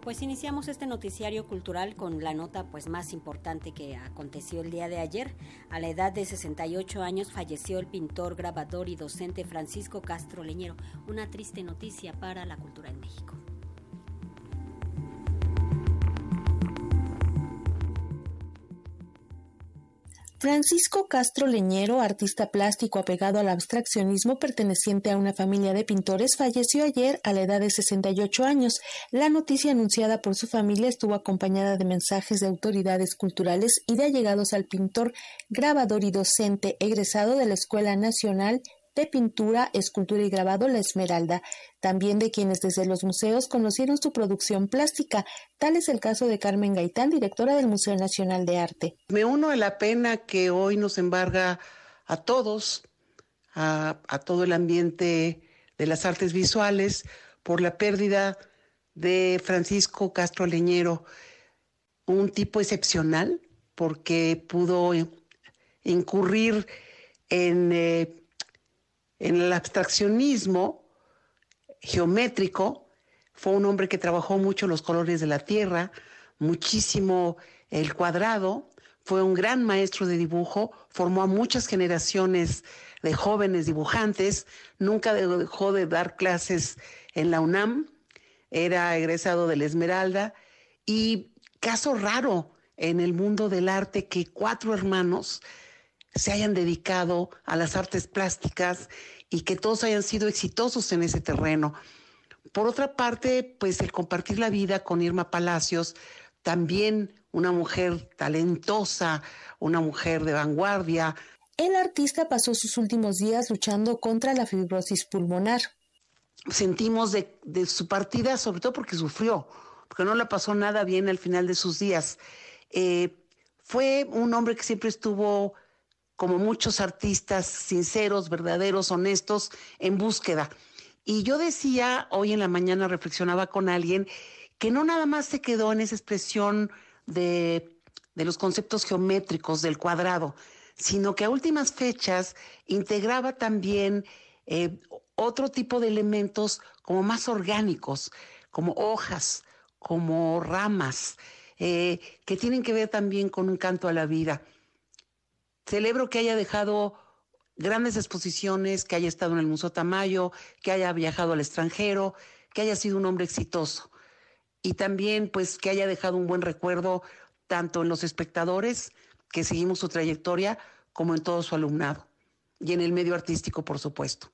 Pues iniciamos este noticiario cultural con la nota pues más importante que aconteció el día de ayer. A la edad de 68 años falleció el pintor, grabador y docente Francisco Castro Leñero. Una triste noticia para la cultura en México. Francisco Castro Leñero, artista plástico apegado al abstraccionismo perteneciente a una familia de pintores, falleció ayer a la edad de 68 años. La noticia anunciada por su familia estuvo acompañada de mensajes de autoridades culturales y de allegados al pintor, grabador y docente egresado de la Escuela Nacional de pintura, escultura y grabado La Esmeralda, también de quienes desde los museos conocieron su producción plástica. Tal es el caso de Carmen Gaitán, directora del Museo Nacional de Arte. Me uno a la pena que hoy nos embarga a todos, a, todo el ambiente de las artes visuales, por la pérdida de Francisco Castro Leñero, un tipo excepcional, porque pudo incurrir en eh, en el abstraccionismo geométrico, fue un hombre que trabajó mucho los colores de la tierra, muchísimo el cuadrado, fue un gran maestro de dibujo, formó a muchas generaciones de jóvenes dibujantes, nunca dejó de dar clases en la UNAM, era egresado de la Esmeralda y caso raro en el mundo del arte que cuatro hermanos se hayan dedicado a las artes plásticas y que todos hayan sido exitosos en ese terreno. Por otra parte, pues el compartir la vida con Irma Palacios, también una mujer talentosa, una mujer de vanguardia. El artista pasó sus últimos días luchando contra la fibrosis pulmonar. Sentimos de, su partida, sobre todo porque sufrió, porque no le pasó nada bien al final de sus días. Eh, fue un hombre que siempre estuvo como muchos artistas sinceros, verdaderos, honestos, en búsqueda. Y yo decía, hoy en la mañana reflexionaba con alguien, que no nada más se quedó en esa expresión de, los conceptos geométricos del cuadrado, sino que a últimas fechas integraba también eh, otro tipo de elementos como más orgánicos, como hojas, como ramas, eh, que tienen que ver también con un canto a la vida. Celebro que haya dejado grandes exposiciones, que haya estado en el Museo Tamayo, que haya viajado al extranjero, que haya sido un hombre exitoso. Y también, pues, que haya dejado un buen recuerdo tanto en los espectadores que seguimos su trayectoria, como en todo su alumnado. Y en el medio artístico, por supuesto.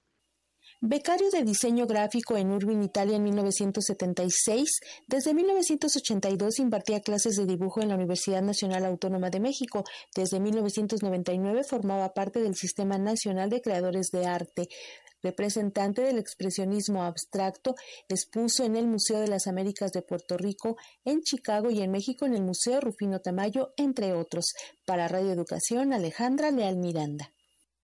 Becario de diseño gráfico en Urbin, Italia en 1976, desde 1982 impartía clases de dibujo en la Universidad Nacional Autónoma de México. Desde 1999 formaba parte del Sistema Nacional de Creadores de Arte. Representante del expresionismo abstracto, expuso en el Museo de las Américas de Puerto Rico, en Chicago y en México en el Museo Rufino Tamayo, entre otros. Para Radio Educación, Alejandra Leal Miranda.